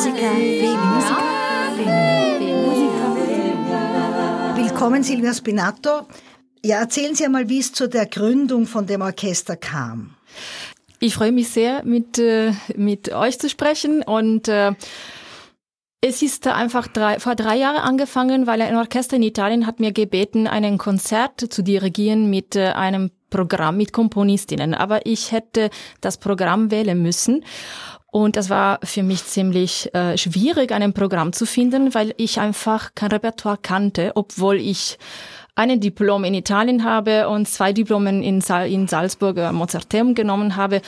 Musiker, Willkommen, Silvia Spinato. Ja, erzählen Sie einmal, wie es zu der Gründung von dem Orchester kam. Ich freue mich sehr, mit, äh, mit euch zu sprechen und äh, es ist einfach drei, vor drei Jahren angefangen, weil ein Orchester in Italien hat mir gebeten, einen Konzert zu dirigieren mit äh, einem Programm mit Komponistinnen. Aber ich hätte das Programm wählen müssen. Und das war für mich ziemlich äh, schwierig, ein Programm zu finden, weil ich einfach kein Repertoire kannte, obwohl ich einen Diplom in Italien habe und zwei Diplomen in, Sa in Salzburg äh, Mozarteum genommen habe.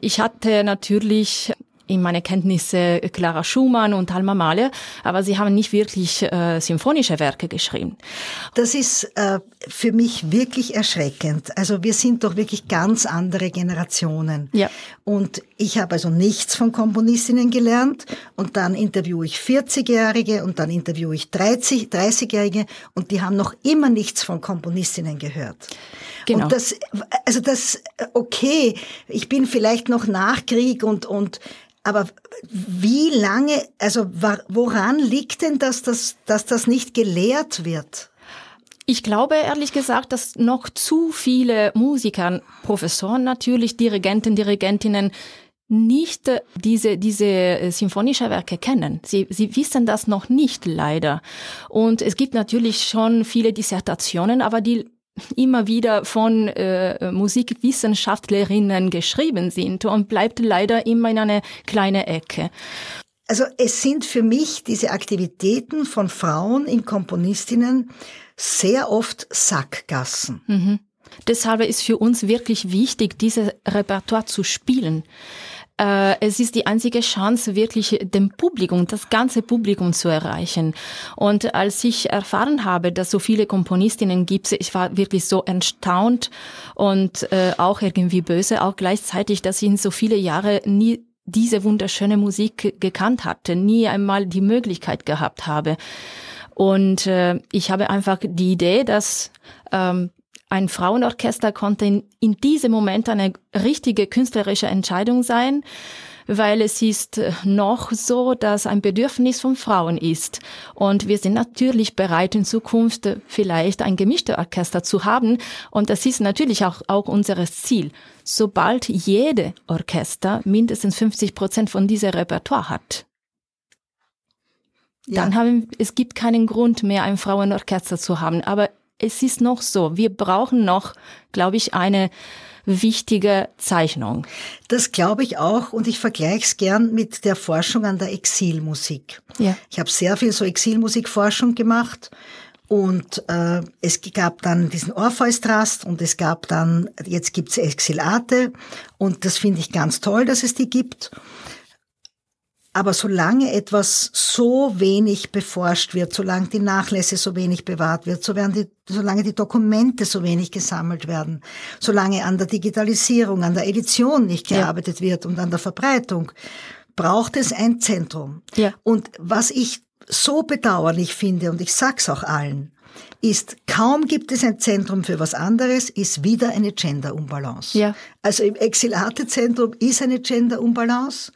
Ich hatte natürlich in meine Kenntnisse Clara Schumann und Alma Mahler, aber sie haben nicht wirklich äh, symphonische Werke geschrieben. Das ist äh, für mich wirklich erschreckend. Also wir sind doch wirklich ganz andere Generationen. Ja. Und ich habe also nichts von Komponistinnen gelernt und dann interviewe ich 40-Jährige und dann interviewe ich 30, 30-Jährige und die haben noch immer nichts von Komponistinnen gehört. Genau. Und das, also das, okay, ich bin vielleicht noch nach Krieg und, und aber wie lange, also woran liegt denn das, dass, dass das nicht gelehrt wird? Ich glaube ehrlich gesagt, dass noch zu viele Musiker, Professoren natürlich, Dirigenten, Dirigentinnen nicht diese, diese äh, symphonische Werke kennen. Sie, sie wissen das noch nicht leider. Und es gibt natürlich schon viele Dissertationen, aber die immer wieder von äh, Musikwissenschaftlerinnen geschrieben sind und bleibt leider immer in eine kleine Ecke. Also es sind für mich diese Aktivitäten von Frauen in Komponistinnen sehr oft Sackgassen. Mhm. Deshalb ist für uns wirklich wichtig, diese Repertoire zu spielen. Äh, es ist die einzige Chance, wirklich dem Publikum, das ganze Publikum zu erreichen. Und als ich erfahren habe, dass so viele Komponistinnen gibt, ich war wirklich so erstaunt und äh, auch irgendwie böse, auch gleichzeitig, dass ich in so viele Jahre nie diese wunderschöne Musik gekannt hatte, nie einmal die Möglichkeit gehabt habe. Und äh, ich habe einfach die Idee, dass ähm, ein Frauenorchester konnte in, in diesem Moment eine richtige künstlerische Entscheidung sein, weil es ist noch so, dass ein Bedürfnis von Frauen ist. Und wir sind natürlich bereit, in Zukunft vielleicht ein gemischtes Orchester zu haben. Und das ist natürlich auch, auch unser Ziel. Sobald jede Orchester mindestens 50 Prozent von dieser Repertoire hat, ja. dann haben, es gibt keinen Grund mehr, ein Frauenorchester zu haben. Aber es ist noch so, wir brauchen noch, glaube ich, eine wichtige Zeichnung. Das glaube ich auch und ich vergleiche es gern mit der Forschung an der Exilmusik. Ja. Ich habe sehr viel so Exilmusikforschung gemacht und äh, es gab dann diesen Orpheus Trust und es gab dann, jetzt gibt's Exilate und das finde ich ganz toll, dass es die gibt. Aber solange etwas so wenig beforscht wird, solange die Nachlässe so wenig bewahrt wird, solange die, solange die Dokumente so wenig gesammelt werden, solange an der Digitalisierung, an der Edition nicht gearbeitet ja. wird und an der Verbreitung, braucht es ein Zentrum. Ja. Und was ich so bedauerlich finde, und ich sag's auch allen, ist, kaum gibt es ein Zentrum für was anderes, ist wieder eine Gender-Unbalance. Ja. Also im Exilate-Zentrum ist eine Gender-Unbalance.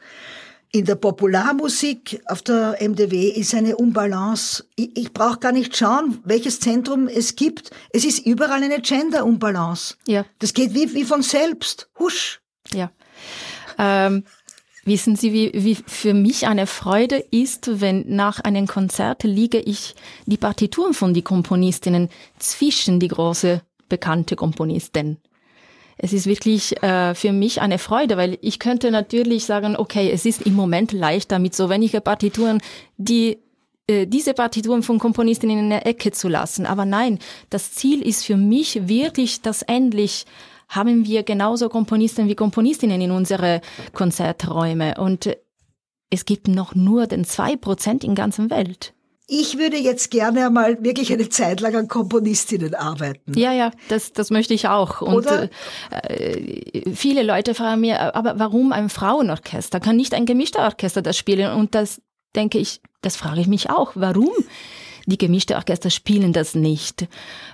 In der Popularmusik auf der MDW ist eine Unbalance. Ich, ich brauche gar nicht schauen, welches Zentrum es gibt. Es ist überall eine Gender-Unbalance. Ja. Das geht wie, wie von selbst. Husch. Ja. Ähm, wissen Sie, wie, wie für mich eine Freude ist, wenn nach einem Konzert liege ich die Partituren von die Komponistinnen zwischen die große bekannte Komponistin es ist wirklich äh, für mich eine Freude, weil ich könnte natürlich sagen, okay, es ist im Moment leichter mit so wenigen Partituren, die äh, diese Partituren von Komponistinnen in der Ecke zu lassen. Aber nein, das Ziel ist für mich wirklich, dass endlich haben wir genauso Komponisten wie Komponistinnen in unsere Konzerträume. Und es gibt noch nur den zwei Prozent in ganzen Welt. Ich würde jetzt gerne einmal wirklich eine Zeit lang an Komponistinnen arbeiten. Ja, ja, das, das möchte ich auch. Und Oder? Äh, viele Leute fragen mir, aber warum ein Frauenorchester? Kann nicht ein gemischter Orchester das spielen? Und das denke ich, das frage ich mich auch. Warum? Die gemischte Orchester spielen das nicht.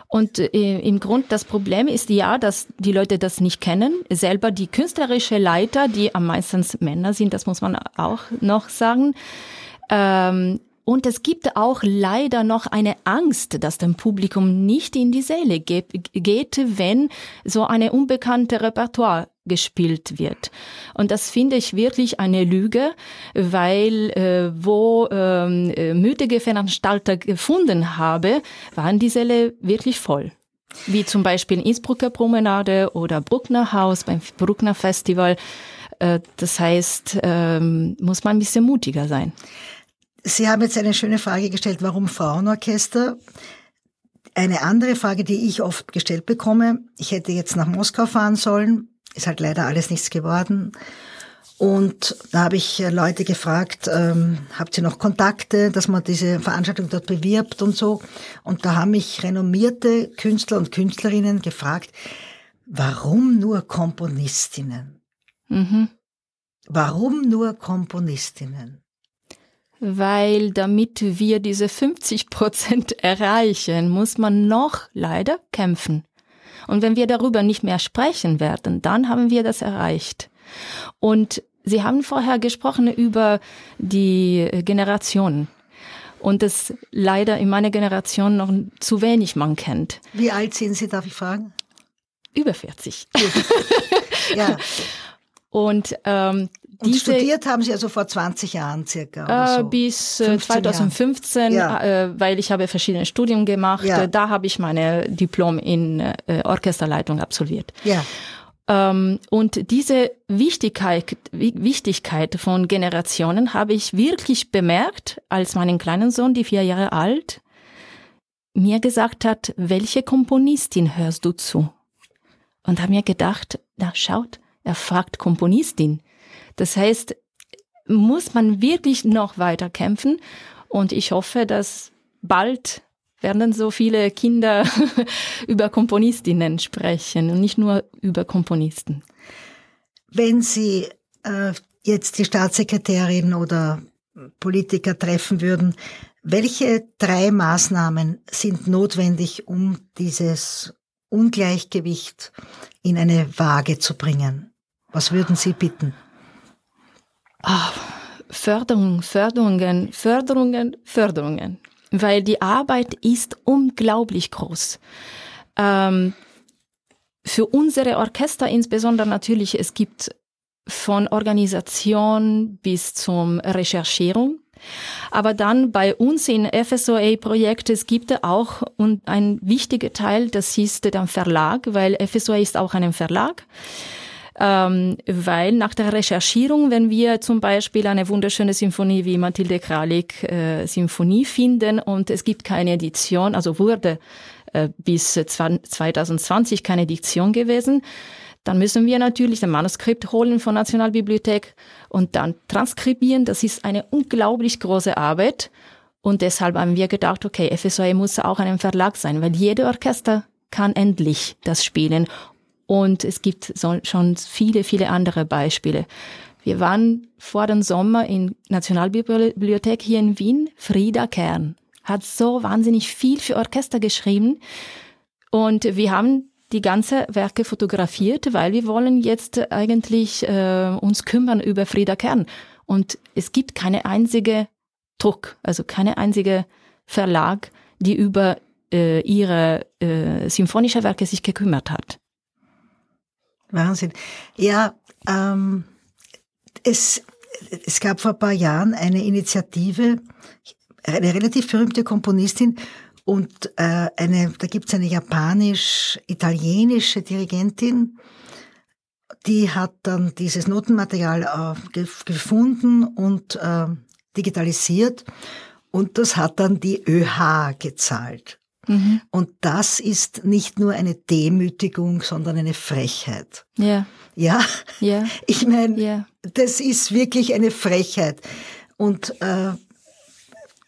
Und äh, im Grund das Problem ist ja, dass die Leute das nicht kennen. Selber die künstlerische Leiter, die am meisten Männer sind, das muss man auch noch sagen, ähm, und es gibt auch leider noch eine Angst, dass dem Publikum nicht in die Säle geht, wenn so eine unbekannte Repertoire gespielt wird. Und das finde ich wirklich eine Lüge, weil äh, wo ähm, äh, mütige Veranstalter gefunden habe, waren die Säle wirklich voll. Wie zum Beispiel Innsbrucker Promenade oder Bruckner Haus beim Bruckner Festival. Äh, das heißt, ähm, muss man ein bisschen mutiger sein. Sie haben jetzt eine schöne Frage gestellt, warum Frauenorchester? Eine andere Frage, die ich oft gestellt bekomme, ich hätte jetzt nach Moskau fahren sollen, ist halt leider alles nichts geworden. Und da habe ich äh, Leute gefragt, ähm, habt ihr noch Kontakte, dass man diese Veranstaltung dort bewirbt und so. Und da haben mich renommierte Künstler und Künstlerinnen gefragt, warum nur Komponistinnen? Mhm. Warum nur Komponistinnen? Weil damit wir diese 50 Prozent erreichen, muss man noch leider kämpfen. Und wenn wir darüber nicht mehr sprechen werden, dann haben wir das erreicht. Und Sie haben vorher gesprochen über die Generationen. Und das leider in meiner Generation noch zu wenig man kennt. Wie alt sind Sie, darf ich fragen? Über 40. ja. Und ähm, und Diese, studiert haben Sie also vor 20 Jahren circa? Äh, so. Bis 2015, ja. äh, weil ich habe verschiedene Studien gemacht. Ja. Da habe ich meine Diplom in äh, Orchesterleitung absolviert. Ja. Ähm, und diese Wichtigkeit, Wichtigkeit von Generationen habe ich wirklich bemerkt, als meinen kleinen Sohn, die vier Jahre alt, mir gesagt hat, welche Komponistin hörst du zu? Und habe mir gedacht, na schaut, er fragt Komponistin. Das heißt, muss man wirklich noch weiter kämpfen und ich hoffe, dass bald werden so viele Kinder über Komponistinnen sprechen und nicht nur über Komponisten. Wenn Sie äh, jetzt die Staatssekretärin oder Politiker treffen würden, welche drei Maßnahmen sind notwendig, um dieses Ungleichgewicht in eine Waage zu bringen? Was würden Sie bitten? Ah, Förderung, Förderungen, Förderungen, Förderungen. Weil die Arbeit ist unglaublich groß. Ähm, für unsere Orchester insbesondere natürlich, es gibt von Organisation bis zum Recherchierung. Aber dann bei uns in FSOA-Projekt, es gibt auch ein wichtiger Teil, das ist der Verlag, weil FSOA ist auch ein Verlag ähm, weil nach der Recherchierung, wenn wir zum Beispiel eine wunderschöne Symphonie wie Mathilde Kralik äh, Symphonie finden und es gibt keine Edition, also wurde äh, bis 2020 keine Edition gewesen, dann müssen wir natürlich ein Manuskript holen von Nationalbibliothek und dann transkribieren. Das ist eine unglaublich große Arbeit. Und deshalb haben wir gedacht, okay, FSOE muss auch ein Verlag sein, weil jede Orchester kann endlich das spielen. Und es gibt so, schon viele, viele andere Beispiele. Wir waren vor dem Sommer in Nationalbibliothek hier in Wien. Frieda Kern hat so wahnsinnig viel für Orchester geschrieben. Und wir haben die ganze Werke fotografiert, weil wir wollen jetzt eigentlich äh, uns kümmern über Frieda Kern. Und es gibt keine einzige Druck, also keine einzige Verlag, die über äh, ihre äh, symphonische Werke sich gekümmert hat. Wahnsinn. Ja, ähm, es, es gab vor ein paar Jahren eine Initiative, eine relativ berühmte Komponistin und äh, eine, da gibt's eine japanisch-italienische Dirigentin, die hat dann dieses Notenmaterial äh, gefunden und äh, digitalisiert und das hat dann die ÖH gezahlt. Mhm. Und das ist nicht nur eine Demütigung, sondern eine Frechheit. Ja. Ja. ja. Ich meine, ja. das ist wirklich eine Frechheit. Und äh,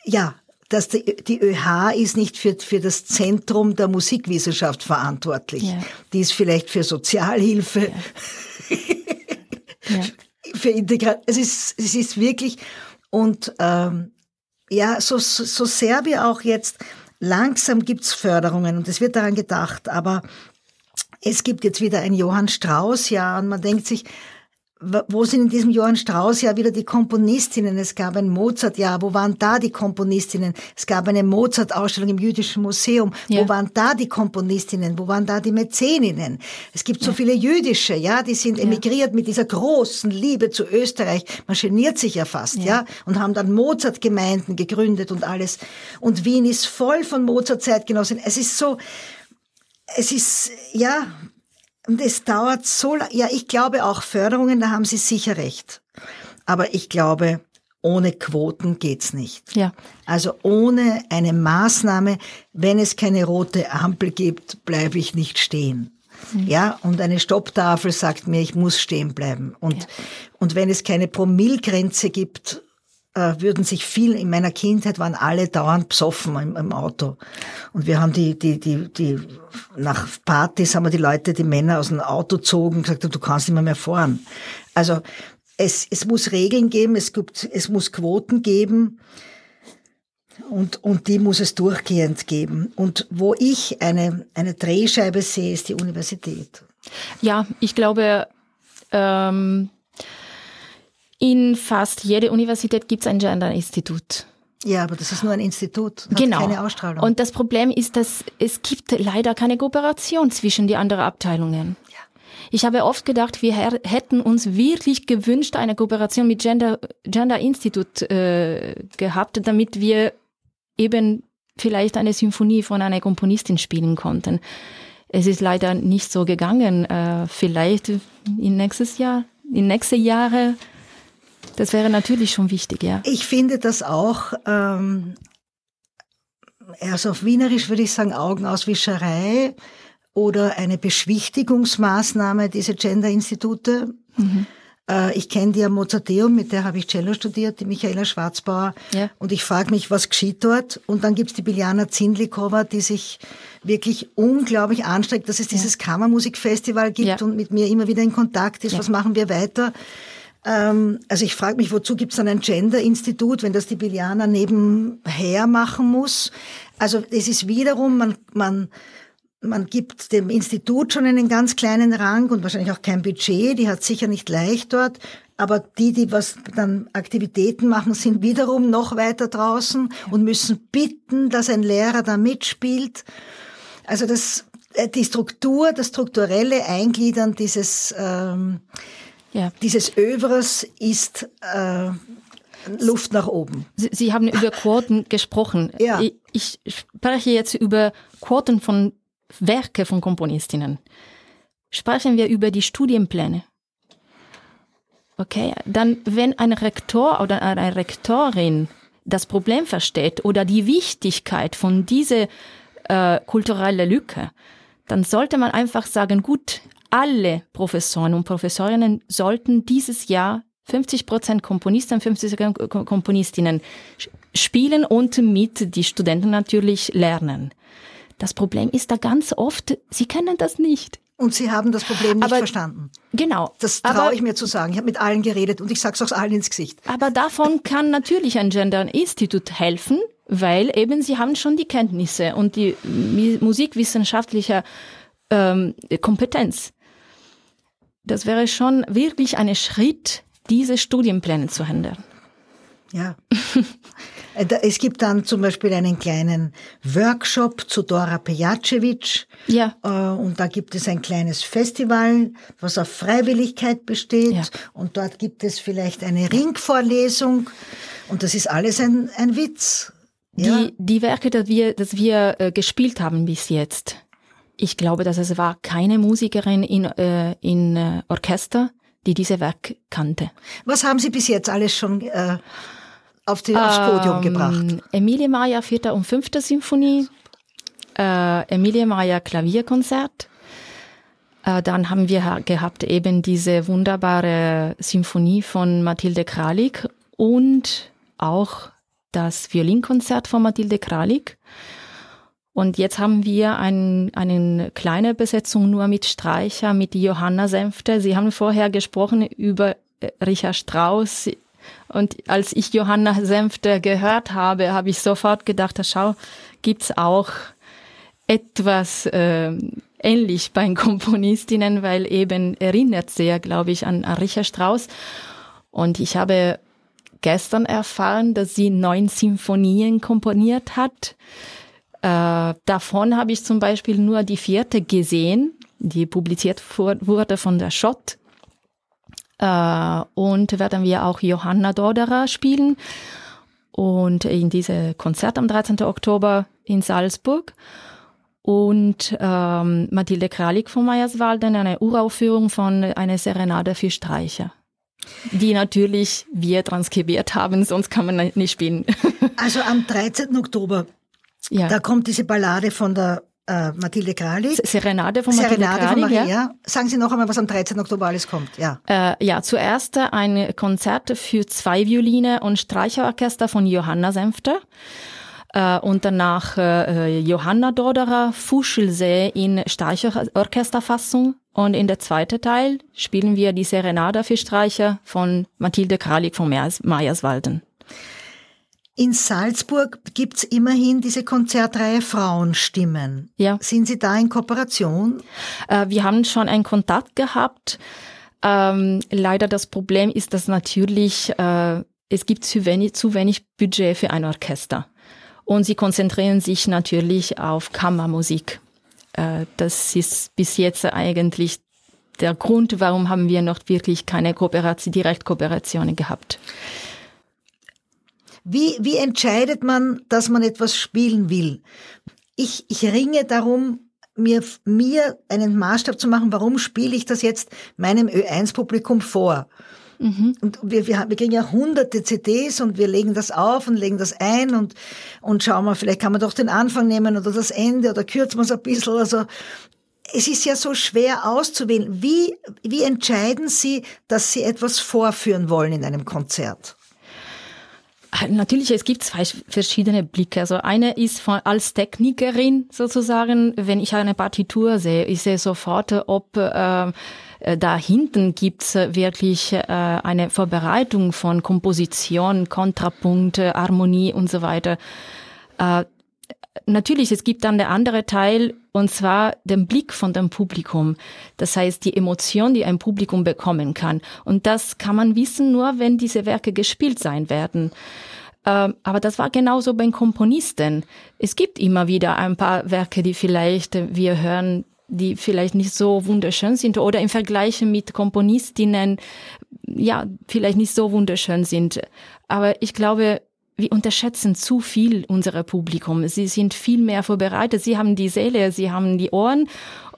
ja, dass die, die ÖH ist nicht für, für das Zentrum der Musikwissenschaft verantwortlich. Ja. Die ist vielleicht für Sozialhilfe, ja. für Integration. Es ist, es ist wirklich, und ähm, ja, so, so, so sehr wir auch jetzt, langsam gibt's Förderungen und es wird daran gedacht, aber es gibt jetzt wieder ein Johann Strauss Jahr und man denkt sich, wo sind in diesem Johann Strauss Jahr wieder die Komponistinnen? Es gab ein Mozart-Jahr. Wo waren da die Komponistinnen? Es gab eine Mozart-Ausstellung im Jüdischen Museum. Ja. Wo waren da die Komponistinnen? Wo waren da die Mäzeninnen? Es gibt so ja. viele Jüdische, ja, die sind emigriert ja. mit dieser großen Liebe zu Österreich. Man geniert sich ja fast, ja, und haben dann Mozart-Gemeinden gegründet und alles. Und Wien ist voll von Mozart-Zeitgenossen. Es ist so, es ist, ja, und es dauert so lange. Ja, ich glaube auch Förderungen, da haben Sie sicher recht. Aber ich glaube, ohne Quoten geht's nicht. Ja. Also ohne eine Maßnahme, wenn es keine rote Ampel gibt, bleibe ich nicht stehen. Mhm. Ja, und eine Stopptafel sagt mir, ich muss stehen bleiben. Und, ja. und wenn es keine Promillgrenze gibt, würden sich viel, in meiner Kindheit waren alle dauernd besoffen im, im, Auto. Und wir haben die, die, die, die, nach Partys haben wir die Leute, die Männer aus dem Auto zogen gesagt, du kannst nicht mehr, mehr fahren. Also, es, es muss Regeln geben, es gibt, es muss Quoten geben. Und, und die muss es durchgehend geben. Und wo ich eine, eine Drehscheibe sehe, ist die Universität. Ja, ich glaube, ähm, in fast jeder Universität gibt es ein Gender-Institut. Ja, aber das ist nur ein Institut, hat genau. keine Ausstrahlung. Und das Problem ist, dass es gibt leider keine Kooperation zwischen die anderen Abteilungen. Ja. Ich habe oft gedacht, wir hätten uns wirklich gewünscht, eine Kooperation mit Gender, Gender Institute äh, gehabt, damit wir eben vielleicht eine Symphonie von einer Komponistin spielen konnten. Es ist leider nicht so gegangen. Äh, vielleicht in nächstes Jahr, in nächste Jahre das wäre natürlich schon wichtig, ja. Ich finde das auch, ähm, also auf Wienerisch würde ich sagen, Augenauswischerei oder eine Beschwichtigungsmaßnahme, diese Gender-Institute. Mhm. Äh, ich kenne die am Mozarteum, mit der habe ich Cello studiert, die Michaela Schwarzbauer. Ja. Und ich frage mich, was geschieht dort? Und dann gibt's die Biljana Zindlikova, die sich wirklich unglaublich anstrengt, dass es dieses Kammermusikfestival gibt ja. und mit mir immer wieder in Kontakt ist. Was machen wir weiter? Ähm, also ich frage mich, wozu gibt es dann ein Gender-Institut, wenn das die Bilianer nebenher machen muss? Also es ist wiederum, man, man, man gibt dem Institut schon einen ganz kleinen Rang und wahrscheinlich auch kein Budget, die hat sicher nicht leicht dort. Aber die, die was dann Aktivitäten machen, sind wiederum noch weiter draußen und müssen bitten, dass ein Lehrer da mitspielt. Also das, äh, die Struktur, das strukturelle Eingliedern dieses ähm, ja. Dieses Övres ist äh, Luft nach oben. Sie, Sie haben über Quoten gesprochen. Ja. Ich, ich spreche jetzt über Quoten von Werke von Komponistinnen. Sprechen wir über die Studienpläne. Okay, dann wenn ein Rektor oder eine Rektorin das Problem versteht oder die Wichtigkeit von dieser äh, kulturellen Lücke, dann sollte man einfach sagen, gut, alle Professoren und Professorinnen sollten dieses Jahr 50 Prozent Komponisten, 50 Komponistinnen spielen und mit die Studenten natürlich lernen. Das Problem ist da ganz oft, sie kennen das nicht. Und Sie haben das Problem nicht aber, verstanden. Genau. Das traue ich mir zu sagen. Ich habe mit allen geredet und ich sage es auch allen ins Gesicht. Aber davon kann natürlich ein Gender Institute helfen, weil eben sie haben schon die Kenntnisse und die musikwissenschaftliche ähm, Kompetenz. Das wäre schon wirklich ein Schritt, diese Studienpläne zu ändern. Ja. Äh, es gibt dann zum Beispiel einen kleinen Workshop zu Dora Pejacevic. Ja. Äh, und da gibt es ein kleines Festival, was auf Freiwilligkeit besteht. Ja. Und dort gibt es vielleicht eine Ringvorlesung. Und das ist alles ein, ein Witz. Ja. Die, die Werke, die wir, das wir äh, gespielt haben bis jetzt, ich glaube, dass es war keine Musikerin in, äh, in äh, Orchester, die diese Werk kannte. Was haben Sie bis jetzt alles schon äh, auf die, aufs Podium ähm, gebracht? Emilie Mayer vierter und fünfter Symphonie, äh, Emilie Mayer Klavierkonzert. Äh, dann haben wir gehabt eben diese wunderbare Symphonie von Mathilde Kralik und auch das Violinkonzert von Mathilde Kralik. Und jetzt haben wir ein, eine kleine Besetzung nur mit Streicher, mit Johanna Senfte. Sie haben vorher gesprochen über äh, Richard Strauss. Und als ich Johanna Senfte gehört habe, habe ich sofort gedacht, schau, gibt's auch etwas äh, ähnlich bei Komponistinnen, weil eben erinnert sehr, glaube ich, an, an Richard Strauss. Und ich habe gestern erfahren, dass sie neun Sinfonien komponiert hat. Äh, davon habe ich zum Beispiel nur die vierte gesehen, die publiziert wurde von der Schott. Äh, und werden wir auch Johanna Doderer spielen. Und in diese Konzert am 13. Oktober in Salzburg. Und ähm, Mathilde Kralik von Meyerswalden, eine Uraufführung von einer Serenade für Streicher die natürlich wir transkribiert haben, sonst kann man nicht spielen. Also am 13. Oktober, ja. da kommt diese Ballade von der äh, Mathilde Kralik. Serenade von Mathilde Serenade Kralik, von Maria. Ja. Sagen Sie noch einmal, was am 13. Oktober alles kommt. Ja, äh, ja zuerst ein Konzert für zwei Violine und Streicherorchester von Johanna Senfter. Äh, und danach äh, Johanna Doderer, Fuschelsee in Streicherorchesterfassung. Und in der zweiten Teil spielen wir die Serenada für Streicher von Mathilde Kralik von Meyerswalden. In Salzburg gibt's immerhin diese Konzertreihe Frauenstimmen. Ja. Sind Sie da in Kooperation? Äh, wir haben schon einen Kontakt gehabt. Ähm, leider das Problem ist, dass natürlich äh, es gibt zu wenig, zu wenig Budget für ein Orchester. Und sie konzentrieren sich natürlich auf Kammermusik. Äh, das ist bis jetzt eigentlich der Grund, warum haben wir noch wirklich keine Kooperation, Direktkooperationen gehabt. Wie, wie entscheidet man, dass man etwas spielen will? Ich, ich ringe darum, mir, mir einen Maßstab zu machen, warum spiele ich das jetzt meinem Ö1-Publikum vor? Mhm. Und wir, wir, wir kriegen ja hunderte CDs und wir legen das auf und legen das ein und, und schauen mal, vielleicht kann man doch den Anfang nehmen oder das Ende oder kürzen wir es ein bisschen. Also es ist ja so schwer auszuwählen. Wie, wie entscheiden Sie, dass Sie etwas vorführen wollen in einem Konzert? Natürlich, es gibt zwei verschiedene Blicke. Also eine ist von, als Technikerin sozusagen, wenn ich eine Partitur sehe, ich sehe sofort, ob äh, äh, da hinten gibt's äh, wirklich äh, eine Vorbereitung von Komposition, Kontrapunkte, Harmonie und so weiter. Natürlich, es gibt dann der andere Teil, und zwar den Blick von dem Publikum. Das heißt, die Emotion, die ein Publikum bekommen kann. Und das kann man wissen nur, wenn diese Werke gespielt sein werden. Aber das war genauso beim Komponisten. Es gibt immer wieder ein paar Werke, die vielleicht wir hören, die vielleicht nicht so wunderschön sind oder im Vergleich mit Komponistinnen, ja, vielleicht nicht so wunderschön sind. Aber ich glaube, wir unterschätzen zu viel unser Publikum. Sie sind viel mehr vorbereitet. Sie haben die Seele, sie haben die Ohren,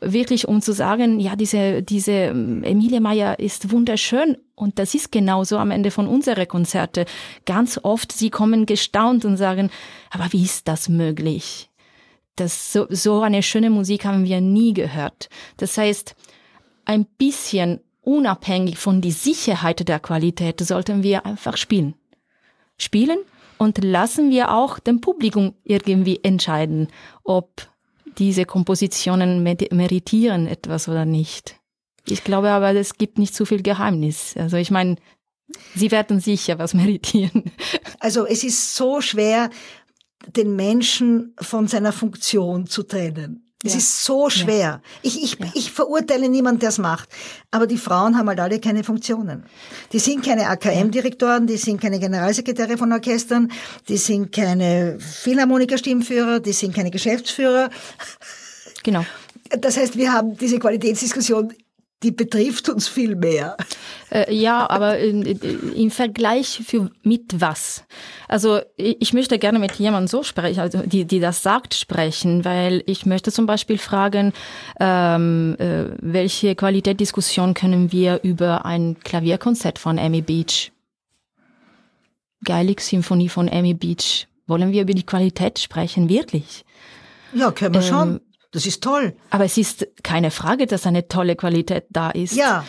wirklich um zu sagen, ja, diese, diese ähm, Emilie Meyer ist wunderschön. Und das ist genauso am Ende von unseren Konzerte. Ganz oft, sie kommen gestaunt und sagen, aber wie ist das möglich? Das, so, so eine schöne Musik haben wir nie gehört. Das heißt, ein bisschen unabhängig von die Sicherheit der Qualität sollten wir einfach spielen. Spielen und lassen wir auch dem Publikum irgendwie entscheiden, ob diese Kompositionen meritieren etwas oder nicht. Ich glaube aber, es gibt nicht zu viel Geheimnis. Also ich meine, Sie werden sicher was meritieren. Also es ist so schwer, den Menschen von seiner Funktion zu trennen. Es ja. ist so schwer. Ja. Ich, ich, ja. ich verurteile niemanden, der es macht. Aber die Frauen haben halt alle keine Funktionen. Die sind keine AKM-Direktoren, die sind keine Generalsekretäre von Orchestern, die sind keine Philharmoniker-Stimmführer, die sind keine Geschäftsführer. Genau. Das heißt, wir haben diese Qualitätsdiskussion die betrifft uns viel mehr. Äh, ja, aber im Vergleich für mit was? Also ich möchte gerne mit jemandem so sprechen, also die, die das sagt, sprechen, weil ich möchte zum Beispiel fragen, ähm, äh, welche Qualitätsdiskussion können wir über ein Klavierkonzert von Amy Beach, Geilig Symphonie von Amy Beach, wollen wir über die Qualität sprechen, wirklich? Ja, können wir ähm, schon. Das ist toll. Aber es ist keine Frage, dass eine tolle Qualität da ist. Ja,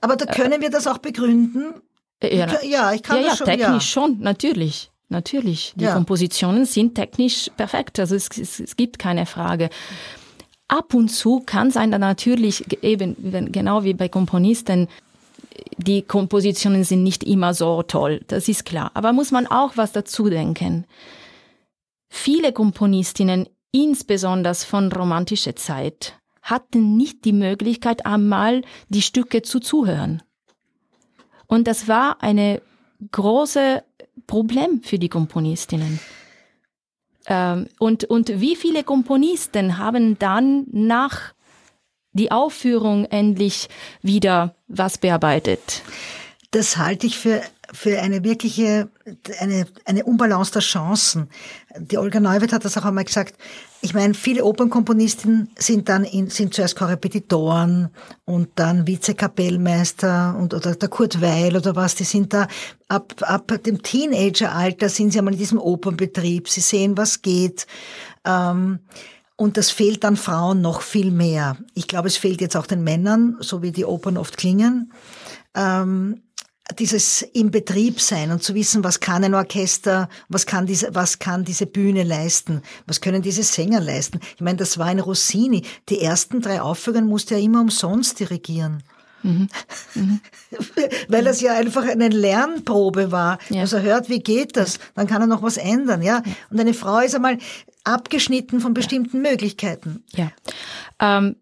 aber da können wir das auch begründen. Äh, ja, ja ich kann ja, das schon. Ja, technisch ja. schon, natürlich. Natürlich. Die ja. Kompositionen sind technisch perfekt. Also es, es, es gibt keine Frage. Ab und zu kann sein, dann natürlich eben, genau wie bei Komponisten, die Kompositionen sind nicht immer so toll, das ist klar. Aber muss man auch was dazu denken. Viele Komponistinnen, insbesondere von romantischer Zeit, hatten nicht die Möglichkeit, einmal die Stücke zuzuhören. Und das war eine große Problem für die Komponistinnen. Ähm, und, und wie viele Komponisten haben dann nach die Aufführung endlich wieder was bearbeitet? Das halte ich für, für eine wirkliche, eine, eine Unbalance der Chancen. Die Olga Neuwirth hat das auch einmal gesagt. Ich meine, viele Opernkomponisten sind dann in, sind zuerst Korrepetitoren und dann Vizekapellmeister und, oder der Kurt Weil oder was, die sind da ab, ab dem Teenageralter sind sie einmal in diesem Opernbetrieb. Sie sehen, was geht. Ähm, und das fehlt dann Frauen noch viel mehr. Ich glaube, es fehlt jetzt auch den Männern, so wie die Opern oft klingen. Ähm, dieses im Betrieb sein und zu wissen, was kann ein Orchester, was kann diese, was kann diese Bühne leisten, was können diese Sänger leisten. Ich meine, das war ein Rossini. Die ersten drei Aufführungen musste er immer umsonst dirigieren. Mhm. Mhm. Weil es ja einfach eine Lernprobe war. Ja. Also er hört, wie geht das? Dann kann er noch was ändern, ja. Und eine Frau ist einmal abgeschnitten von bestimmten ja. Möglichkeiten. Ja. Ähm,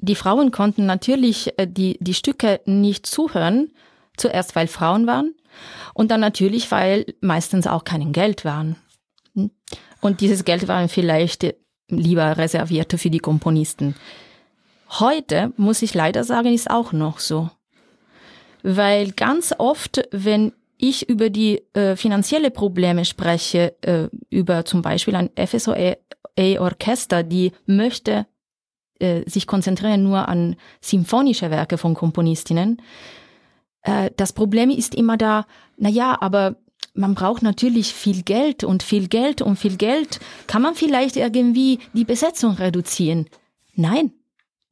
die Frauen konnten natürlich äh, die, die Stücke nicht zuhören, Zuerst, weil Frauen waren und dann natürlich, weil meistens auch kein Geld waren. Hm? Und dieses Geld war vielleicht lieber reserviert für die Komponisten. Heute, muss ich leider sagen, ist auch noch so. Weil ganz oft, wenn ich über die äh, finanzielle Probleme spreche, äh, über zum Beispiel ein FSOE-Orchester, die möchte äh, sich konzentrieren nur an symphonische Werke von Komponistinnen, äh, das Problem ist immer da, na ja, aber man braucht natürlich viel Geld und viel Geld und viel Geld. Kann man vielleicht irgendwie die Besetzung reduzieren? Nein.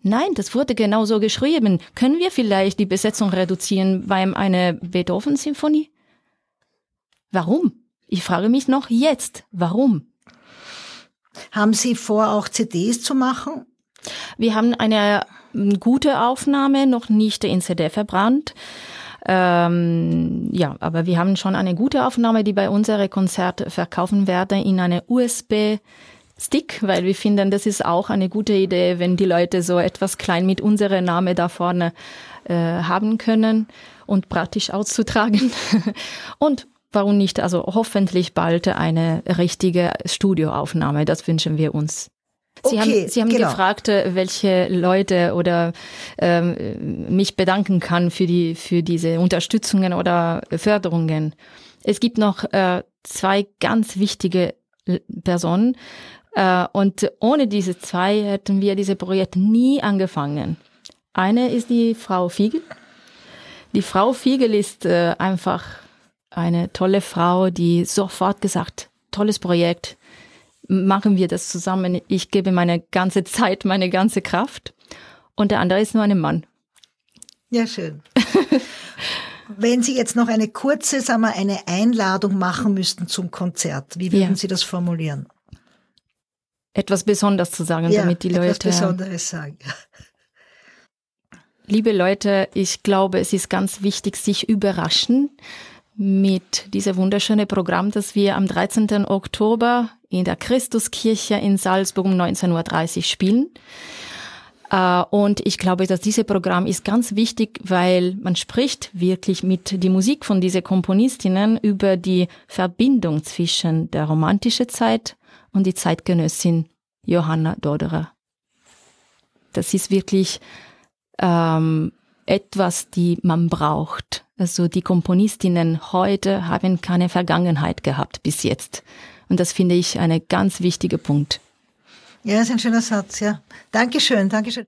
Nein, das wurde genauso geschrieben. Können wir vielleicht die Besetzung reduzieren bei einer Beethoven-Symphonie? Warum? Ich frage mich noch jetzt, warum? Haben Sie vor, auch CDs zu machen? Wir haben eine gute Aufnahme, noch nicht in CD verbrannt. Ähm, ja, aber wir haben schon eine gute Aufnahme, die bei unseren Konzert verkaufen werden in eine USB Stick, weil wir finden, das ist auch eine gute Idee, wenn die Leute so etwas klein mit unserem Namen da vorne äh, haben können und praktisch auszutragen. und warum nicht, also hoffentlich bald eine richtige Studioaufnahme, das wünschen wir uns. Sie okay, haben, Sie haben genau. gefragt, äh, welche Leute oder ähm, mich bedanken kann für die für diese Unterstützungen oder Förderungen. Es gibt noch äh, zwei ganz wichtige Personen äh, und ohne diese zwei hätten wir diese Projekt nie angefangen. Eine ist die Frau Fiegel. Die Frau Fiegel ist äh, einfach eine tolle Frau, die sofort gesagt, tolles Projekt, machen wir das zusammen. Ich gebe meine ganze Zeit, meine ganze Kraft. Und der andere ist nur ein Mann. Ja, schön. Wenn Sie jetzt noch eine kurze, sagen wir, eine Einladung machen müssten zum Konzert, wie würden ja. Sie das formulieren? Etwas Besonderes zu sagen, ja, damit die Leute. Etwas Besonderes sagen. Liebe Leute, ich glaube, es ist ganz wichtig, sich überraschen mit diesem wunderschönen Programm, das wir am 13. Oktober in der Christuskirche in Salzburg um 19.30 Uhr spielen. Äh, und ich glaube, dass dieses Programm ist ganz wichtig, weil man spricht wirklich mit die Musik von diesen Komponistinnen über die Verbindung zwischen der romantischen Zeit und die Zeitgenössin Johanna Doderer. Das ist wirklich ähm, etwas, die man braucht. Also die Komponistinnen heute haben keine Vergangenheit gehabt bis jetzt. Und das finde ich ein ganz wichtiger Punkt. Ja, ist ein schöner Satz, ja. Dankeschön, Dankeschön.